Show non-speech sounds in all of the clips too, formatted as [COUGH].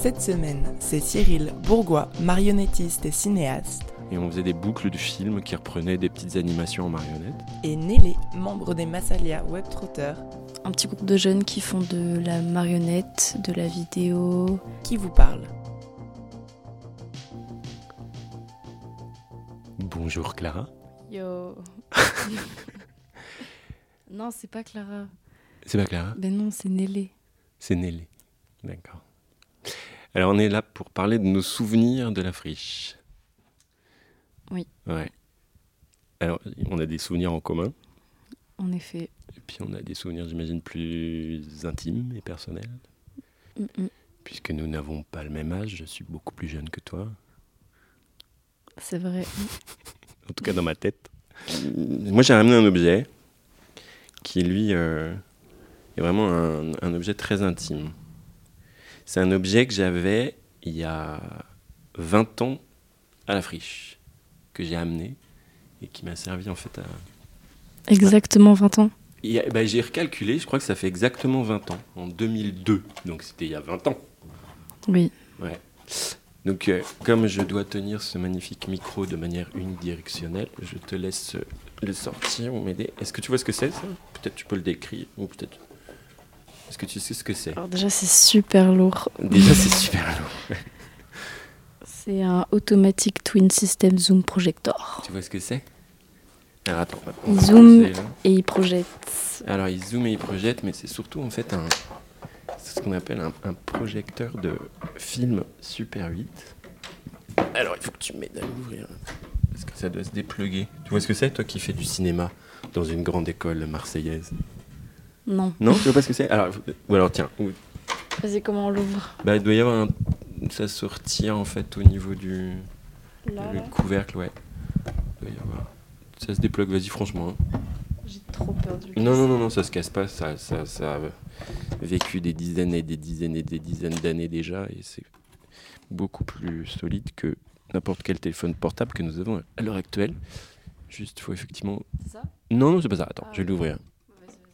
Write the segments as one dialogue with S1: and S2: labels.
S1: Cette semaine, c'est Cyril Bourgois, marionnettiste et cinéaste,
S2: Et on faisait des boucles de films qui reprenaient des petites animations en marionnettes.
S1: et Nelly, membre des Massalia Webtrotters,
S3: Un petit groupe de jeunes qui font de la marionnette, de la vidéo.
S1: qui vous parle.
S2: Bonjour Clara.
S3: Yo. [LAUGHS] non, c'est pas Clara.
S2: C'est pas Clara?
S3: Ben non, c'est Nelly.
S2: C'est Nelly. D'accord. Alors on est là pour parler de nos souvenirs de la friche.
S3: Oui.
S2: Ouais. Alors on a des souvenirs en commun.
S3: En effet.
S2: Et puis on a des souvenirs, j'imagine, plus intimes et personnels.
S3: Mm, mm.
S2: Puisque nous n'avons pas le même âge, je suis beaucoup plus jeune que toi.
S3: C'est vrai. [LAUGHS]
S2: En tout cas dans ma tête. Moi j'ai ramené un objet qui lui euh, est vraiment un, un objet très intime. C'est un objet que j'avais il y a 20 ans à la friche, que j'ai amené et qui m'a servi en fait à...
S3: Exactement 20 ans.
S2: Bah, j'ai recalculé, je crois que ça fait exactement 20 ans, en 2002, donc c'était il y a 20 ans.
S3: Oui.
S2: Donc, euh, comme je dois tenir ce magnifique micro de manière unidirectionnelle, je te laisse le sortir ou m'aider. Est-ce que tu vois ce que c'est, ça? Peut-être tu peux le décrire, ou peut-être. Est-ce que tu sais ce que c'est
S3: Alors déjà, c'est super lourd.
S2: Déjà, c'est super lourd. [LAUGHS]
S3: C'est un Automatic Twin System Zoom Projector.
S2: Tu vois ce que c'est Alors, attends.
S3: Il
S2: là.
S3: Et il projette.
S2: Alors, il zoome et il projette, mais c'est surtout en fait un. C'est ce qu'on appelle un, un projecteur de film Super 8. Alors, il faut que tu m'aides à l'ouvrir. Parce que ça doit se dépluguer. Tu vois ce que c'est, toi qui fais du cinéma dans une grande école marseillaise?
S3: Non.
S2: Non, tu vois pas ce que c'est alors, Ou alors, tiens, ou-
S3: Vas-y, comment on l'ouvre?
S2: Bah, il doit y avoir un. Ça sortir en fait au niveau du
S3: Là,
S2: le couvercle, ouais. Il doit y avoir. Ça se déplugue, vas-y, franchement. hein.
S3: J'ai trop peur du
S2: Non, non, non, non, ça se casse pas. Ça, ça, ça a vécu des dizaines et des dizaines et des dizaines d'années déjà. Et c'est beaucoup plus solide que n'importe quel téléphone portable que nous avons à l'heure actuelle. Juste, il faut effectivement.
S3: C'est ça?
S2: Non, non, c'est pas ça. Attends,
S3: Ah,
S2: je vais l'ouvrir.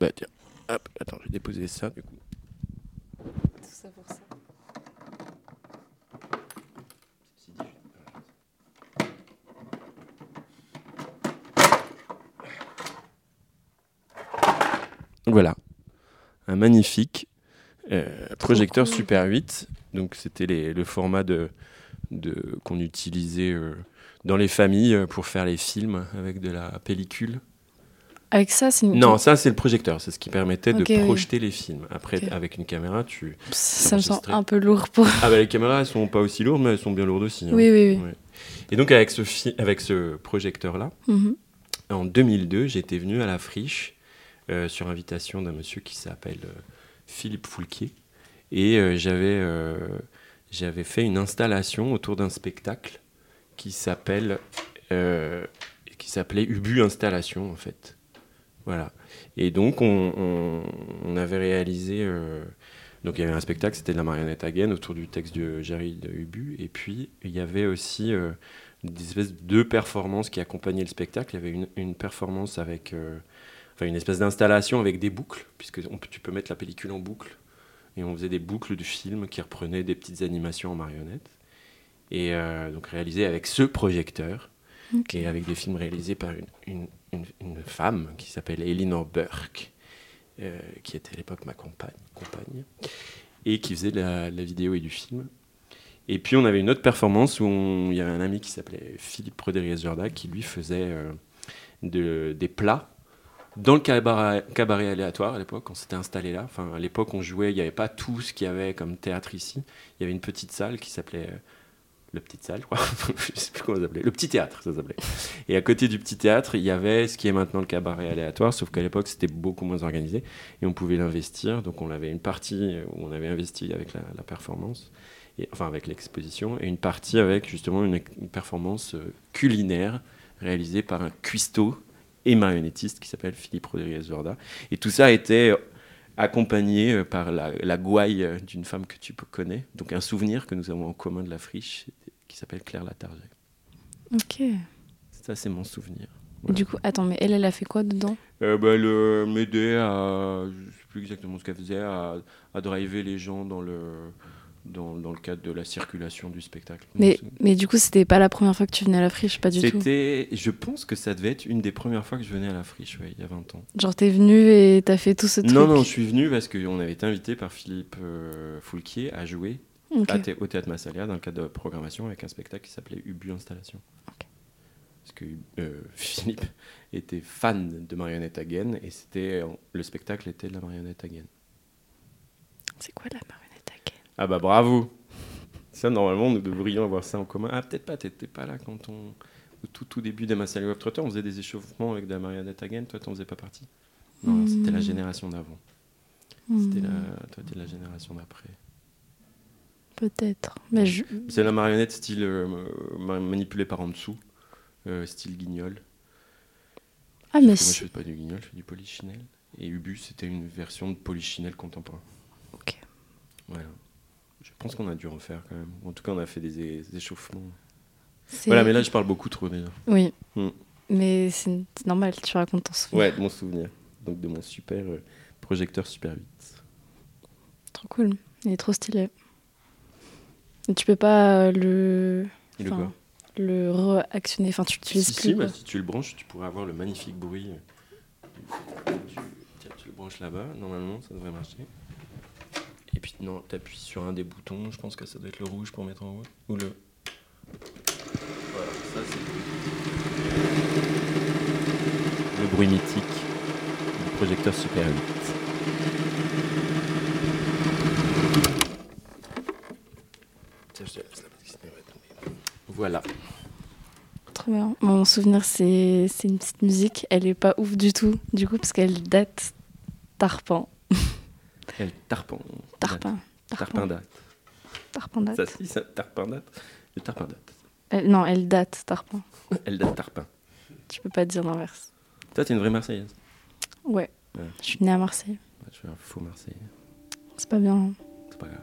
S2: Bah, tiens. Hop, attends, je vais déposer ça du coup.
S3: Tout ça pour ça.
S2: Voilà. Un magnifique euh, projecteur
S3: cool.
S2: Super 8. Donc, c'était le format de, de, qu'on utilisait euh, dans les familles euh, pour faire les films avec de la pellicule.
S3: Avec ça, c'est une.
S2: Non, ça, c'est le projecteur. C'est ce qui permettait de
S3: oui.
S2: projeter les films. Après, avec une caméra, tu.
S3: Ça me semble un peu lourd pour.
S2: Ah, bah, les caméras, elles sont pas aussi lourdes, mais elles sont bien lourdes aussi. hein.
S3: Oui, oui, oui.
S2: Ouais. Et donc, avec ce, fi- avec ce projecteur-là,
S3: Mhm.
S2: en 2002, j'étais venu à la friche euh, sur invitation d'un monsieur qui s'appelle euh, Philippe Foulquier. Et euh, j'avais j'avais fait une installation autour d'un spectacle qui s'appelle qui s'appelait Ubu Installation en fait. Voilà. Et donc on, avait réalisé euh, donc il y avait un spectacle, c'était de la marionnette à gaine autour du texte de Jerry de Ubu. Et puis il y avait aussi euh, des espèces de performances qui accompagnaient le spectacle. Il y avait une, performance avec, euh, enfin une espèce d'installation avec des boucles, puisque tu peux mettre la pellicule en boucle. Et on faisait des boucles du film qui reprenaient des petites animations en marionnette. Et euh, donc réalisé avec ce projecteur
S3: Ok.
S2: et avec des films réalisés par une, une- une- femme qui s'appelle Elinor Burke, euh, qui était à l'époque ma compagne, compagne, et qui faisait de la, vidéo et du film. Et puis on avait une autre performance où il y avait un ami qui s'appelait Philippe Rodriguez-Jorda qui lui faisait euh, de- des plats dans le cabaret, cabaret aléatoire à l'époque, on s'était installé là. Enfin, à l'époque, on jouait, il n'y avait pas tout ce qu'il y avait comme théâtre ici. Il y avait une petite salle qui s'appelait le petite salle, [LAUGHS] je sais plus comment ça s'appelait. Le petit théâtre, ça s'appelait. Et à côté du petit théâtre, il y avait ce qui est maintenant le cabaret aléatoire, sauf qu'à l'époque, c'était beaucoup moins organisé et on pouvait l'investir. Donc, on avait une partie où on avait investi avec la, la performance. enfin avec l'exposition, et une partie avec justement une, une performance euh, culinaire réalisée par un cuistot et marionnettiste qui s'appelle Philippe Rodriguez Zorda. Et tout ça été accompagné euh, par la, la gouaille euh, d'une femme que tu connais, donc un souvenir que nous avons en commun de la friche qui s'appelle Claire Latarget.
S3: Ok.
S2: Ça, c'est mon souvenir.
S3: Du coup, attends, mais elle, elle a fait quoi dedans?
S2: Euh, bah, elle euh, m'aidait à. Je sais plus exactement ce qu'elle faisait, à, à driver les gens dans le, dans, dans le cadre de la circulation du spectacle.
S3: mais, du coup, c'était pas la première fois que tu venais à la friche, pas du tout.
S2: Je pense que ça devait être une des premières fois que je venais à la friche, ouais, il y a 20 ans.
S3: Genre, t'es venu et t'as fait tout ce truc
S2: Non, non, je suis venu parce qu'on avait été invité par Philippe euh, Foulquier à jouer à au Théâtre Massalia dans le cadre de programmation avec un spectacle qui s'appelait Ubu Installation. Parce que euh, [LAUGHS] Philippe était fan de Marionnette Hagen et c'était le spectacle était de la Marionnette Hagen.
S3: C'est quoi la marionnette
S2: Ah bah bravo Ça, normalement, nous devrions avoir ça en commun. Ah, peut-être pas, t'étais pas là quand on... Au tout, tout début des Massalia Web Trotter, on faisait des échauffements avec de la Marionnette Hagen. Toi, t'en faisais pas partie? Non, c'était la
S3: Hmm.
S2: génération d'avant.
S3: Hmm,
S2: C'était la... Toi, t'es la génération d'après.
S3: Peut-être. Mais je...
S2: C'est la marionnette style euh, ma- manipulée par en dessous, euh, style guignol.
S3: Ah, mais
S2: moi, je fais pas du guignol, je fais du polichinelle. Et Ubu, c'était une version de polichinelle contemporain.
S3: Ok.
S2: Voilà. Je pense qu'on a dû en faire quand même. En tout cas, on a fait des, des échauffements. Voilà, mais là, je parle beaucoup trop déjà.
S3: Oui.
S2: Hmm.
S3: Mais c'est normal, tu racontes ton souvenir.
S2: Ouais, de mon souvenir. Donc, de mon super euh, projecteur Super 8.
S3: Trop cool. Il est trop stylé. Et tu peux pas euh, le.
S2: Le quoi?
S3: le réactionner. Enfin, tu
S2: Si,
S3: l'utilises
S2: si,
S3: plus.
S2: bah,
S3: quoi.
S2: si tu le branches, tu pourrais avoir le magnifique bruit. Tu, tu le branches là-bas, normalement, ça devrait marcher. Et puis, non, tu appuies sur un des boutons, je pense que ça doit être le rouge pour mettre en haut. Ou le. Voilà, ça c'est le bruit mythique du projecteur Super 8. Tiens, je te laisse là, parce que sinon, elle va tomber. Voilà.
S3: Trop bien. Mon souvenir, c'est une petite musique. Elle est pas ouf du tout, du coup, parce qu'elle date tarpan.
S2: Elle tarpin.
S3: Tarpin.
S2: Tarpin date.
S3: Tarpin date.
S2: Ça, si, ça, tarpin date. Le tarpin date.
S3: Elle- non, elle date tarpin.
S2: Elle date tarpin.
S3: Tu peux pas dire l'inverse.
S2: Toi, t'es une vraie Marseillaise.
S3: Ouais.
S2: Ouais.
S3: Je suis née à Marseille.
S2: Ouais, Je suis un faux Marseillais.
S3: C'est pas bien. hein.
S2: C'est pas grave.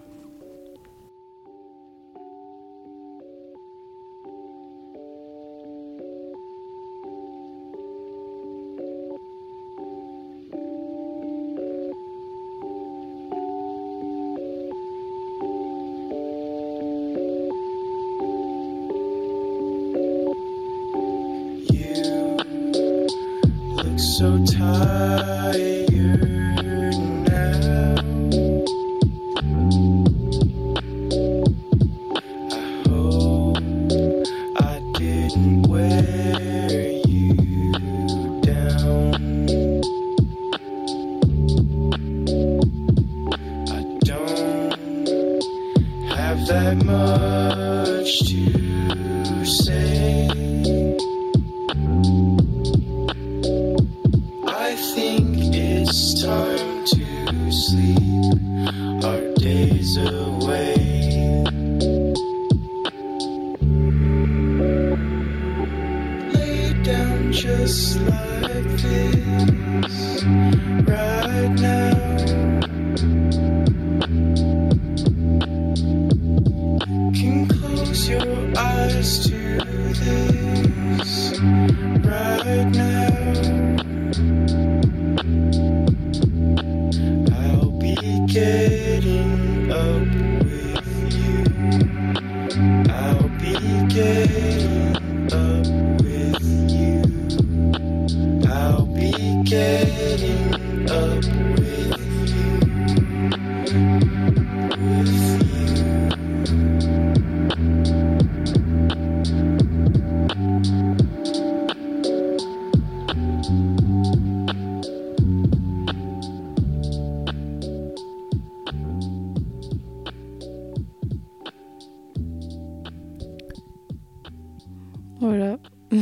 S3: Voilà. [LAUGHS]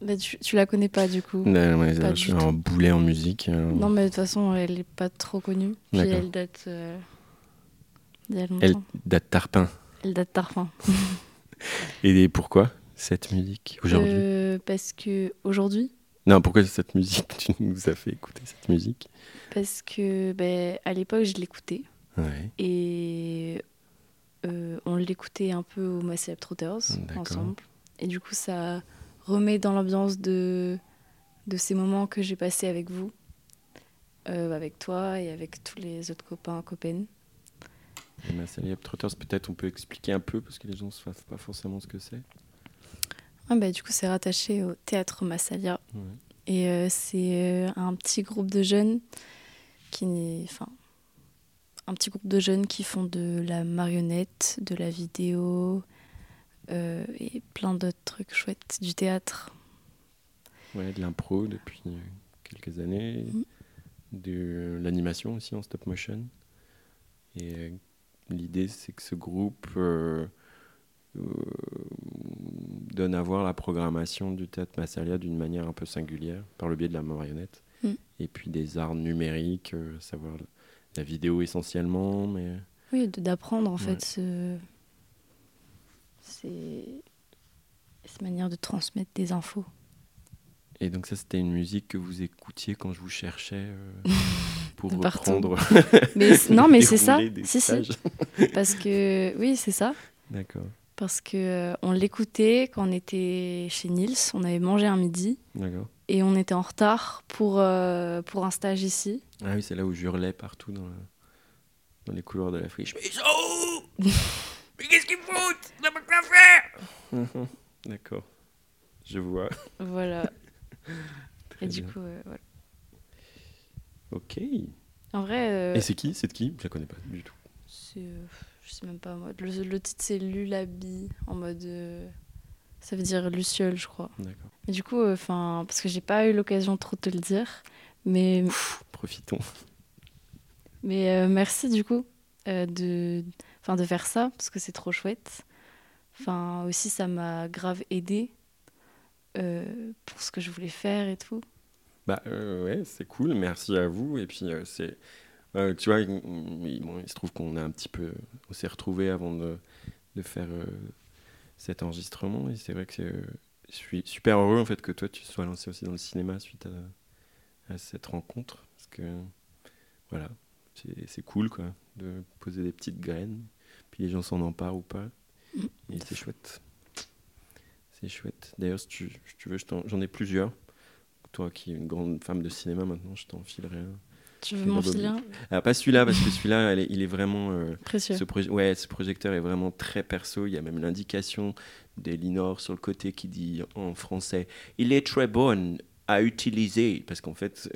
S3: Bah, tu, tu la connais pas du coup.
S2: Non, ouais,
S3: Pas
S2: je
S3: du
S2: suis
S3: tout.
S2: un boulet en musique. euh.
S3: Non, mais de toute façon, elle est pas trop connue. Puis elle date. euh, il y a
S2: Elle date Tarpin.
S3: Elle date Tarpin. [LAUGHS]
S2: Et pourquoi cette musique aujourd'hui?
S3: Euh, parce que aujourd'hui,
S2: Non, pourquoi cette musique? Tu nous as fait écouter cette musique?
S3: Parce que ben, à l'époque je l'écoutais
S2: Ouais.
S3: et euh, on l'écoutait un peu au Massive Trotters ensemble. Et du coup ça remet dans l'ambiance de de ces moments que j'ai passés avec vous, euh, avec toi et avec tous les autres copains copines.
S2: Et Massalia Trotters, peut-être on peut expliquer un peu parce que les gens ne savent pas forcément ce que c'est.
S3: Ah, bah, du coup c'est rattaché au théâtre Massalia.
S2: Ouais.
S3: Et euh, c'est un petit groupe de jeunes qui, enfin, un petit groupe de jeunes qui font de la marionnette, de la vidéo euh, et plein d'autres trucs chouettes, du théâtre.
S2: Ouais, de l'impro depuis euh, quelques années,
S3: Mhm.
S2: de l'animation aussi en stop motion. Et euh, l'idée, c'est que ce groupe euh, donne à voir la programmation du théâtre Massalia d'une manière un peu singulière, par le biais de la marionnette.
S3: Mhm.
S2: Et puis des arts numériques, savoir la vidéo essentiellement, mais
S3: Oui, d'apprendre en
S2: Ouais.
S3: fait ce... c'est cette manière de transmettre des infos.
S2: Et donc ça, c'était une musique que vous écoutiez quand je vous cherchais euh, [LAUGHS] pour reprendre. [LAUGHS]
S3: Mais [LAUGHS] non, mais c'est ça. Si, si. Parce que oui, c'est ça.
S2: D'accord,
S3: Parce que euh, on l'écoutait quand on était chez Nils, on avait mangé un midi.
S2: d'accord.
S3: Et on était en retard pour, euh, pour un stage ici.
S2: Ah oui, c'est là où j'hurlais partout dans, dans les couloirs de la friche. Mais ils sont où? Mais qu'est-ce qu'ils foutent? On n'a pas quoi faire [LAUGHS] D'accord, je vois.
S3: Voilà. [LAUGHS]
S2: Très
S3: et du coup, euh, voilà.
S2: Ok.
S3: En vrai, euh,
S2: Et c'est qui? C'est de qui? Je la connais pas du tout.
S3: c'est, euh, je sais même pas moi. Le, le titre c'est Lulabi en mode. Ça veut dire Luciole, je crois.
S2: D'accord.
S3: Mais du coup, enfin, parce que j'ai pas eu l'occasion trop de te le dire, mais
S2: Profitons.
S3: Mais euh, merci du coup euh, de, enfin, de faire ça parce que c'est trop chouette. Enfin, aussi, ça m'a grave aidé euh, pour ce que je voulais faire et tout.
S2: Bah ouais, c'est cool, merci à vous. Et puis c'est, tu vois, il, il- bon, il se trouve qu'on a un petit peu, on s'est retrouvés avant de, de faire cet enregistrement. Et c'est vrai que euh, je suis super heureux en fait que toi tu sois lancé aussi dans le cinéma suite à, à cette rencontre, parce que voilà, c'est, cool quoi, de poser des petites graines, puis les gens s'en emparent ou pas, et c'est chouette. C'est chouette. D'ailleurs, si tu, si tu veux, je j'en ai plusieurs. Toi qui es une grande femme de cinéma maintenant, je t'enfilerai un.
S3: Tu veux
S2: Bob-
S3: filer
S2: Ah, pas celui-là, parce que celui-là, il est vraiment. euh,
S3: Précieux.
S2: ce, ouais, ce projecteur est vraiment très perso. Il y a même l'indication d'Elinor sur le côté qui dit en français Il est très bon à utiliser. Parce qu'en fait,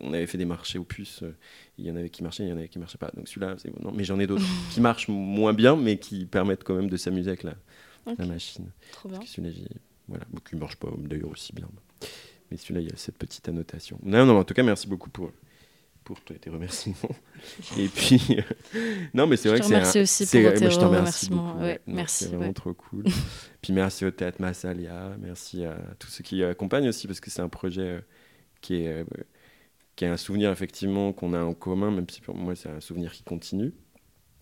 S2: on avait fait des marchés aux puces. euh, Il y en avait qui marchaient, il y en avait qui marchaient pas. Donc celui-là, c'est bon. Non, mais j'en ai d'autres [LAUGHS] qui marchent moins bien, mais qui permettent quand même de s'amuser avec la,
S3: Ok,
S2: la machine.
S3: Trop bien.
S2: Celui-là, voilà, bon, qui marche pas d'ailleurs aussi bien. Mais celui-là, il y a cette petite annotation. Non, non, en tout cas, merci beaucoup pour, pour tes remerciements. [LAUGHS] Et puis, euh, non, mais c'est
S3: Je
S2: vrai que c'est.
S3: remercie
S2: un-
S3: aussi pour
S2: moi,
S3: tes
S2: je remercie
S3: remerciements.
S2: beaucoup,
S3: Ouais,
S2: Non,
S3: merci,
S2: C'est vraiment
S3: ouais.
S2: trop cool. [LAUGHS] puis merci au Théâtre Massalia, merci à tous ceux qui accompagnent aussi, parce que c'est un projet euh, qui est. euh, qui est un souvenir effectivement qu'on a en commun, même si pour moi c'est un souvenir qui continue,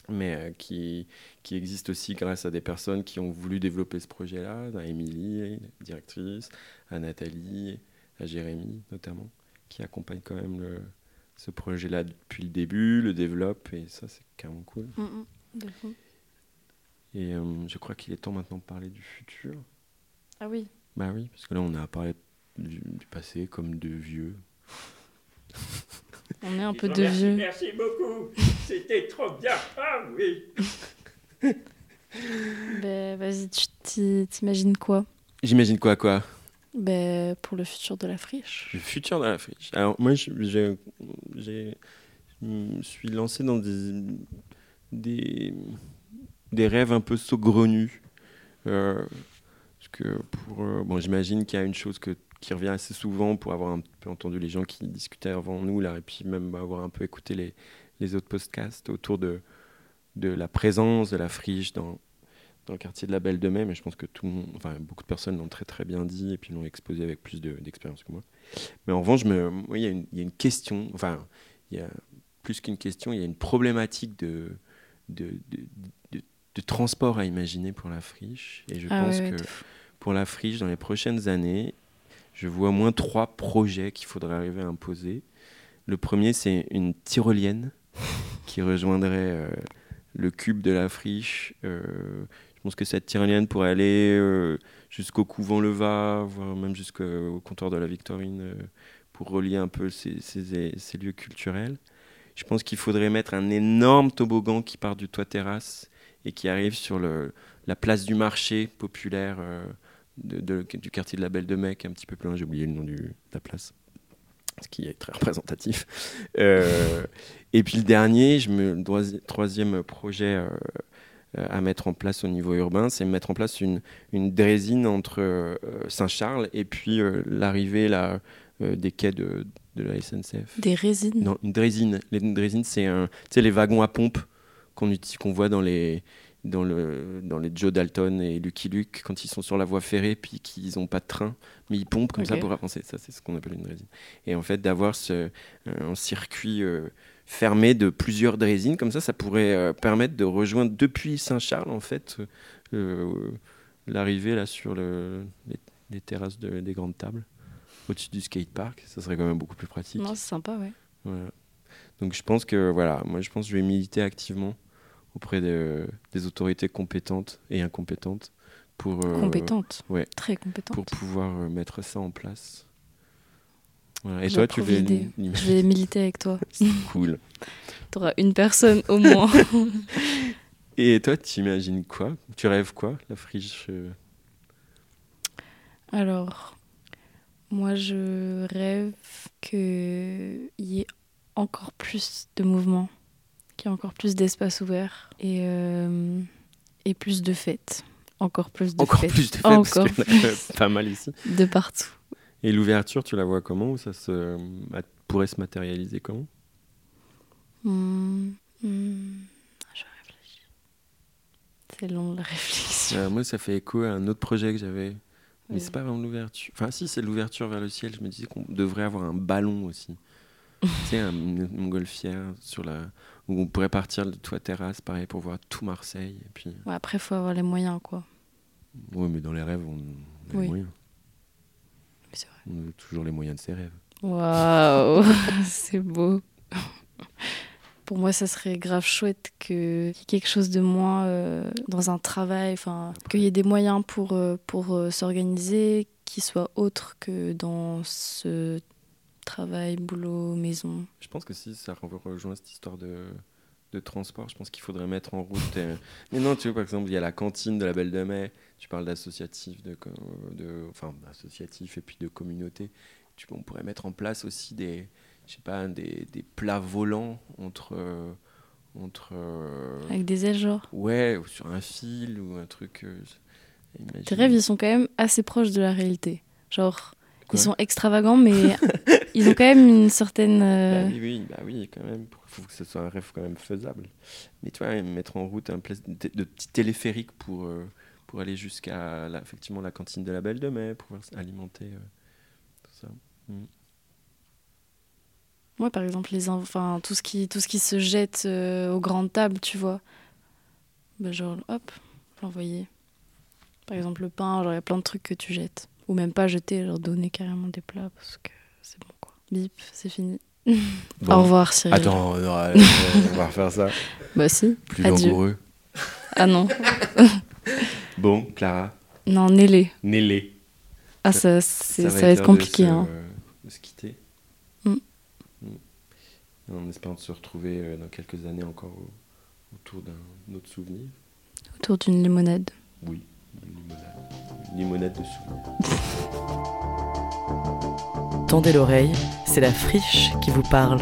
S2: mais qui, qui existe aussi grâce à des personnes qui ont voulu développer ce projet-là, à Émilie, directrice, à Nathalie, à Jérémy notamment, qui accompagnent quand même le, ce projet-là depuis le début, le développent, et ça c'est carrément cool.
S3: Mm, mm, de fou.
S2: Et euh, je crois qu'il est temps maintenant de parler du futur.
S3: Ah oui.
S2: Bah oui, parce que là on a parlé du, du passé comme de vieux. [LAUGHS]
S3: On est un peu de vieux.
S4: Merci beaucoup. C'était trop bien. Ah oui. [LAUGHS]
S3: Ben, vas-y, tu t'imagines quoi?
S2: J'imagine quoi quoi?
S3: Ben, Pour le futur de la friche.
S2: Le futur de la friche. Alors moi, je, je- me suis lancé dans des, des, des rêves un peu saugrenus. Euh, parce que pour, euh, bon, j'imagine qu'il y a une chose que, qui revient assez souvent pour avoir un peu entendu les gens qui discutaient avant nous, là, et puis même avoir un peu écouté les, les autres podcasts autour de, de la présence de la friche dans, dans le quartier de la Belle de Mai, mais je pense que tout le monde, enfin, beaucoup de personnes l'ont très très bien dit et puis l'ont exposé avec plus de- d'expérience que moi. Mais en revanche, il y, a une- il y a une question, enfin, il y a plus qu'une question, il y a une problématique de, de, de- de- transport à imaginer pour la friche. Et je
S3: Ah
S2: pense
S3: ouais,
S2: que pour la friche, dans les prochaines années, je vois au moins trois projets qu'il faudrait arriver à imposer. Le premier, c'est une tyrolienne [LAUGHS] qui rejoindrait euh, le cube de la friche. Euh, pense que cette tyrolienne pourrait aller euh, jusqu'au couvent Leva, voire même jusqu'au comptoir de la Victorine, euh, pour relier un peu ces, lieux culturels. Je pense qu'il faudrait mettre un énorme toboggan qui part du toit terrasse et qui arrive sur la place du marché populaire euh, du quartier de la Belle de Mecque, un petit peu plus loin, j'ai oublié le nom de la place, ce qui est très représentatif. Et puis le dernier, je me, troisième projet à mettre en place au niveau urbain, c'est mettre en place une, une drésine entre euh, Saint-Charles et puis euh, l'arrivée là, euh, des quais de, de la SNCF.
S3: Des résines?
S2: Non, une drésine. Les une drésine, c'est les wagons à pompe qu'on utilise- qu'on voit dans les dans le dans les Joe Dalton et Lucky Luke quand ils sont sur la voie ferrée puis qu'ils n'ont pas de train, mais ils pompent comme ça pour avancer. Ça, c'est ce qu'on appelle une drésine. Et en fait, d'avoir ce un circuit euh, fermé de plusieurs drésines comme ça, ça pourrait euh, permettre de rejoindre depuis Saint-Charles en fait euh, l'arrivée là sur le, les, les terrasses de- des grandes tables au-dessus du skatepark. Ça serait quand même beaucoup plus pratique.
S3: Non, c'est sympa, ouais.
S2: Voilà. Donc je pense que voilà, moi je pense que je vais militer activement auprès de- des autorités compétentes et incompétentes pour euh,
S3: compétente.
S2: ouais.
S3: Très compétente.
S2: pour pouvoir euh, mettre ça en place. Et toi, tu une-
S3: Je vais militer avec toi. [LAUGHS]
S2: cool.
S3: T'auras une personne au moins. [LAUGHS]
S2: Et toi, tu imagines quoi? Tu rêves quoi La friche euh,
S3: Alors, moi, je rêve qu'il y ait encore plus de mouvements, qu'il y ait encore plus d'espace ouvert et, euh, et plus de fêtes. Encore plus de
S2: Encore
S3: fêtes.
S2: plus de fêtes parce
S3: Encore
S2: qu'il y en a
S3: plus.
S2: pas mal ici. [LAUGHS]
S3: De partout.
S2: Et l'ouverture, tu la vois comment Ou ça se, pourrait se matérialiser comment?
S3: Hmm, hmm, je réfléchis. C'est long la réflexion.
S2: Euh, Moi, ça fait écho à un autre projet que j'avais. Mais
S3: Oui.
S2: c'est pas vraiment l'ouverture. Enfin, si, c'est l'ouverture vers le ciel. Je me disais qu'on devrait avoir un ballon aussi. [LAUGHS] tu sais, un- une montgolfière sur la... où on pourrait partir de toit terrasse, pareil, pour voir tout Marseille. Et puis...
S3: Ouais, après, il faut avoir les moyens, quoi.
S2: Oui, mais dans les rêves, on a les
S3: Oui.
S2: moyens.
S3: Mais c'est vrai.
S2: On a toujours les moyens de ses rêves.
S3: Waouh, [LAUGHS] [LAUGHS] c'est beau. Pour moi, ça serait grave chouette que qu'il y ait quelque chose de moins euh, dans un travail, enfin, qu'il y ait des moyens pour, euh, pour euh, s'organiser qui soient autres que dans ce travail, boulot, maison.
S2: Je pense que si ça re- rejoint cette histoire de, de transport, je pense qu'il faudrait mettre en route. euh, [LAUGHS] Mais non, tu vois, par exemple, il y a la cantine de la Belle de Mai. Tu parles d'associatif, de, de, enfin, d'associatif et puis de communauté. Tu, on pourrait mettre en place aussi des, je sais pas, des, des plats volants entre, euh, entre, euh,
S3: Avec des ailes, genre.
S2: ouais, ou sur un fil ou un truc. euh,
S3: Tes rêves, ils sont quand même assez proches de la réalité. Genre,
S2: Quoi
S3: ils sont extravagants, mais [LAUGHS] ils ont quand même une certaine. euh,
S2: Bah oui, oui, bah oui, quand même. Il faut que ce soit un rêve quand même faisable. Mais tu vois, mettre en route un place de, de petits téléphériques pour, euh, pour aller jusqu'à la, effectivement la cantine de la Belle de Mai, pour pouvoir alimenter euh, tout ça.
S3: Moi, par exemple, les en- enfin, tout, ce qui, tout ce qui se jette euh, aux grandes tables, tu vois. Bah, genre, hop, l'envoyer. Par exemple, le pain, genre, il y a plein de trucs que tu jettes. Ou même pas jeter, genre donner carrément des plats parce que c'est bon, quoi. Bip, c'est fini.
S2: Bon.
S3: Au revoir, Cyril.
S2: Attends, non, euh, [LAUGHS] on va refaire ça.
S3: Bah, si.
S2: Plus
S3: Adieu.
S2: langoureux.
S3: Ah non. [LAUGHS]
S2: Bon, Clara,
S3: Non, Nélé.
S2: Nélé.
S3: Ah, ça, c'est- ça, va être
S2: de
S3: compliqué.
S2: se-
S3: hein.
S2: de se quitter.
S3: Mm.
S2: Mm. En espérant de se retrouver euh, dans quelques années encore au- autour d'un autre souvenir.
S3: Autour d'une limonade.
S2: Oui. Une limonade de souvenirs.
S1: Tendez l'oreille, c'est la friche qui vous parle.